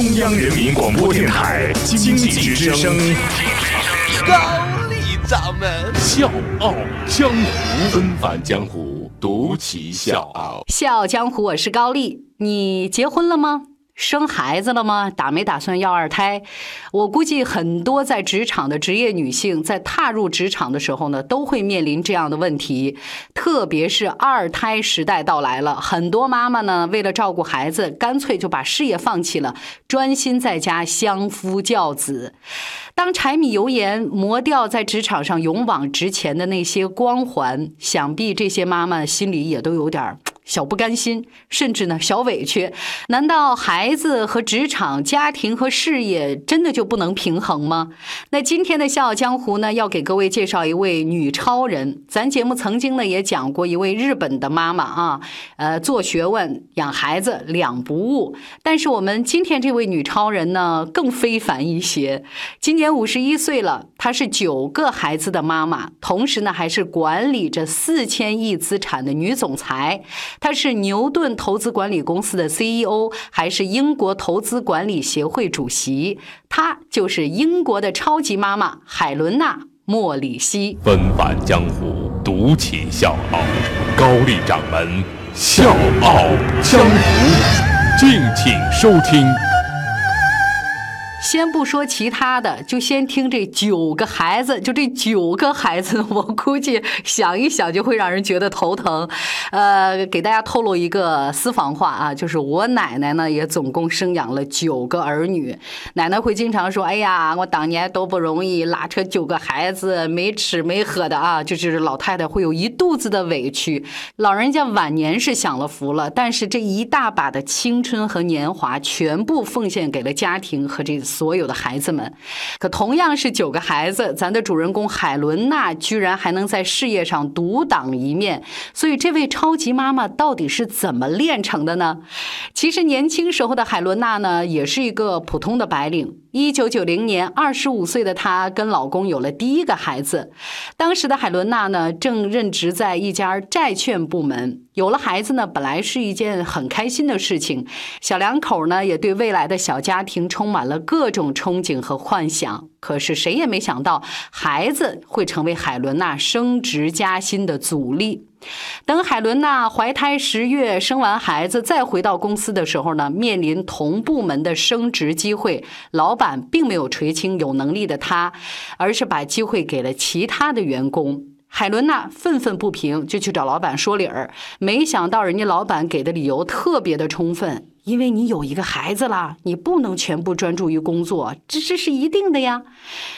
中央人民广播电台经济之声，高丽掌门笑傲江湖，恩返江湖，独骑笑傲。笑傲江湖，我是高丽。你结婚了吗？生孩子了吗？打没打算要二胎？我估计很多在职场的职业女性，在踏入职场的时候呢，都会面临这样的问题。特别是二胎时代到来了，很多妈妈呢，为了照顾孩子，干脆就把事业放弃了，专心在家相夫教子。当柴米油盐磨掉在职场上勇往直前的那些光环，想必这些妈妈心里也都有点儿。小不甘心，甚至呢小委屈，难道孩子和职场、家庭和事业真的就不能平衡吗？那今天的《笑傲江湖》呢，要给各位介绍一位女超人。咱节目曾经呢也讲过一位日本的妈妈啊，呃，做学问、养孩子两不误。但是我们今天这位女超人呢更非凡一些，今年五十一岁了，她是九个孩子的妈妈，同时呢还是管理着四千亿资产的女总裁。她是牛顿投资管理公司的 CEO，还是英国投资管理协会主席？她就是英国的超级妈妈海伦娜·莫里希。纷繁江湖，独起笑傲。高丽掌门笑傲江湖，敬请收听。先不说其他的，就先听这九个孩子，就这九个孩子，我估计想一想就会让人觉得头疼。呃，给大家透露一个私房话啊，就是我奶奶呢也总共生养了九个儿女，奶奶会经常说：“哎呀，我当年多不容易拉扯九个孩子，没吃没喝的啊。”就是老太太会有一肚子的委屈。老人家晚年是享了福了，但是这一大把的青春和年华全部奉献给了家庭和这个。所有的孩子们，可同样是九个孩子，咱的主人公海伦娜居然还能在事业上独当一面。所以，这位超级妈妈到底是怎么练成的呢？其实，年轻时候的海伦娜呢，也是一个普通的白领。一九九零年，二十五岁的她跟老公有了第一个孩子。当时的海伦娜呢，正任职在一家债券部门。有了孩子呢，本来是一件很开心的事情。小两口呢，也对未来的小家庭充满了各种憧憬和幻想。可是谁也没想到，孩子会成为海伦娜升职加薪的阻力。等海伦娜怀胎十月生完孩子，再回到公司的时候呢，面临同部门的升职机会，老板并没有垂青有能力的她，而是把机会给了其他的员工。海伦娜愤愤不平，就去找老板说理儿，没想到人家老板给的理由特别的充分。因为你有一个孩子了，你不能全部专注于工作，这这是一定的呀。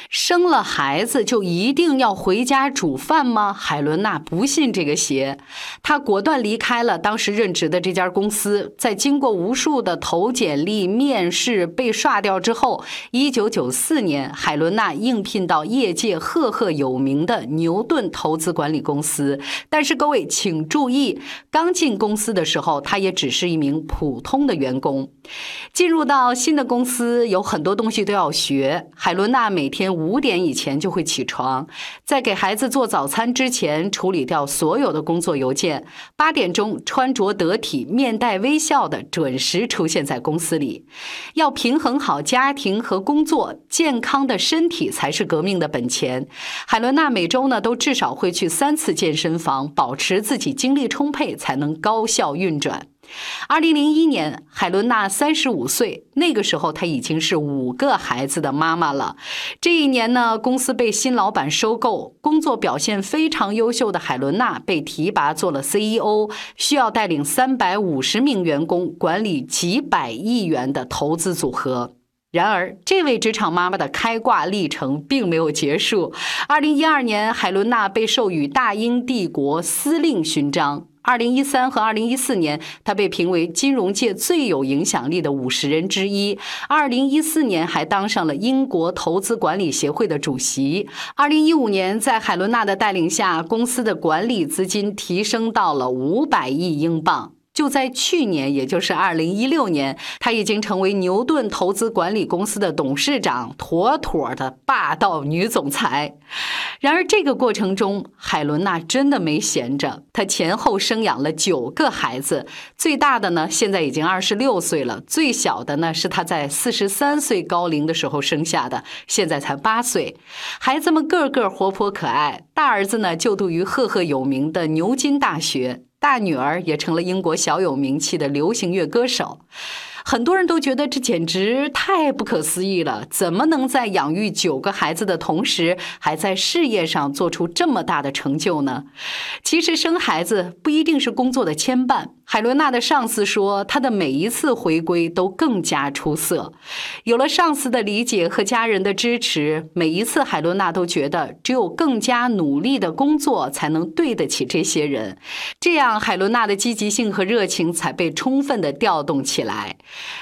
生了孩子就一定要回家煮饭吗？海伦娜不信这个邪，她果断离开了当时任职的这家公司。在经过无数的投简历、面试被刷掉之后，一九九四年，海伦娜应聘到业界赫赫有名的牛顿投资管理公司。但是各位请注意，刚进公司的时候，她也只是一名普通的。员工进入到新的公司，有很多东西都要学。海伦娜每天五点以前就会起床，在给孩子做早餐之前，处理掉所有的工作邮件。八点钟穿着得体、面带微笑的准时出现在公司里。要平衡好家庭和工作，健康的身体才是革命的本钱。海伦娜每周呢都至少会去三次健身房，保持自己精力充沛，才能高效运转。二零零一年，海伦娜三十五岁，那个时候她已经是五个孩子的妈妈了。这一年呢，公司被新老板收购，工作表现非常优秀的海伦娜被提拔做了 CEO，需要带领三百五十名员工管理几百亿元的投资组合。然而，这位职场妈妈的开挂历程并没有结束。二零一二年，海伦娜被授予大英帝国司令勋章。二零一三和二零一四年，他被评为金融界最有影响力的五十人之一。二零一四年还当上了英国投资管理协会的主席。二零一五年，在海伦娜的带领下，公司的管理资金提升到了五百亿英镑。就在去年，也就是二零一六年，她已经成为牛顿投资管理公司的董事长，妥妥的霸道女总裁。然而，这个过程中，海伦娜真的没闲着，她前后生养了九个孩子，最大的呢现在已经二十六岁了，最小的呢是她在四十三岁高龄的时候生下的，现在才八岁。孩子们个个活泼可爱，大儿子呢就读于赫赫有名的牛津大学。大女儿也成了英国小有名气的流行乐歌手。很多人都觉得这简直太不可思议了，怎么能在养育九个孩子的同时，还在事业上做出这么大的成就呢？其实生孩子不一定是工作的牵绊。海伦娜的上司说，她的每一次回归都更加出色。有了上司的理解和家人的支持，每一次海伦娜都觉得，只有更加努力的工作才能对得起这些人。这样，海伦娜的积极性和热情才被充分的调动起来。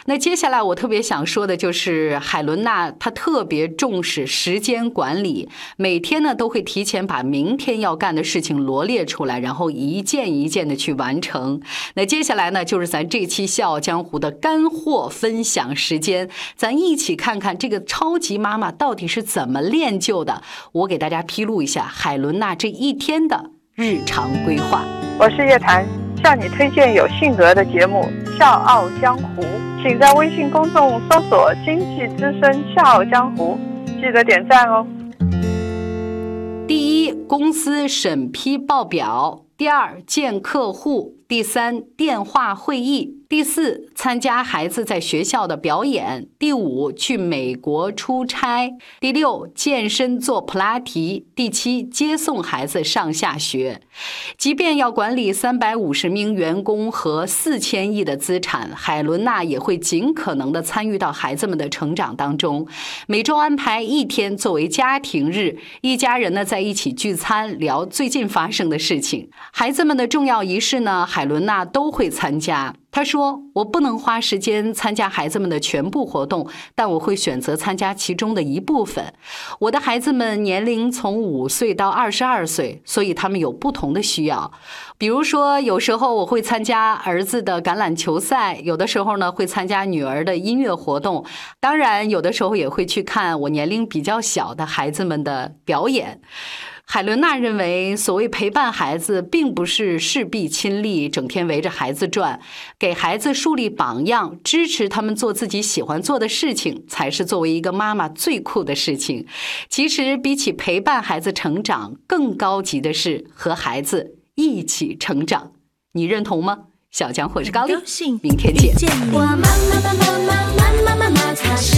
那接下来我特别想说的就是海伦娜，她特别重视时间管理，每天呢都会提前把明天要干的事情罗列出来，然后一件一件的去完成。那接下来呢就是咱这期《笑傲江湖》的干货分享时间，咱一起看看这个超级妈妈到底是怎么练就的。我给大家披露一下海伦娜这一天的日常规划。我是叶檀，向你推荐有性格的节目《笑傲江湖》。请在微信公众搜索“经济之声笑傲江湖”，记得点赞哦。第一，公司审批报表；第二，见客户；第三，电话会议。第四，参加孩子在学校的表演；第五，去美国出差；第六，健身做普拉提；第七，接送孩子上下学。即便要管理三百五十名员工和四千亿的资产，海伦娜也会尽可能的参与到孩子们的成长当中。每周安排一天作为家庭日，一家人呢在一起聚餐，聊最近发生的事情。孩子们的重要仪式呢，海伦娜都会参加。她说：“我不能花时间参加孩子们的全部活动，但我会选择参加其中的一部分。我的孩子们年龄从五岁到二十二岁，所以他们有不同的需要。比如说，有时候我会参加儿子的橄榄球赛，有的时候呢会参加女儿的音乐活动，当然有的时候也会去看我年龄比较小的孩子们的表演。”海伦娜认为，所谓陪伴孩子，并不是事必亲力，整天围着孩子转，给孩子树立榜样，支持他们做自己喜欢做的事情，才是作为一个妈妈最酷的事情。其实，比起陪伴孩子成长，更高级的是和孩子一起成长。你认同吗？小江或是高丽，明天见。我妈妈妈妈妈妈妈妈，她是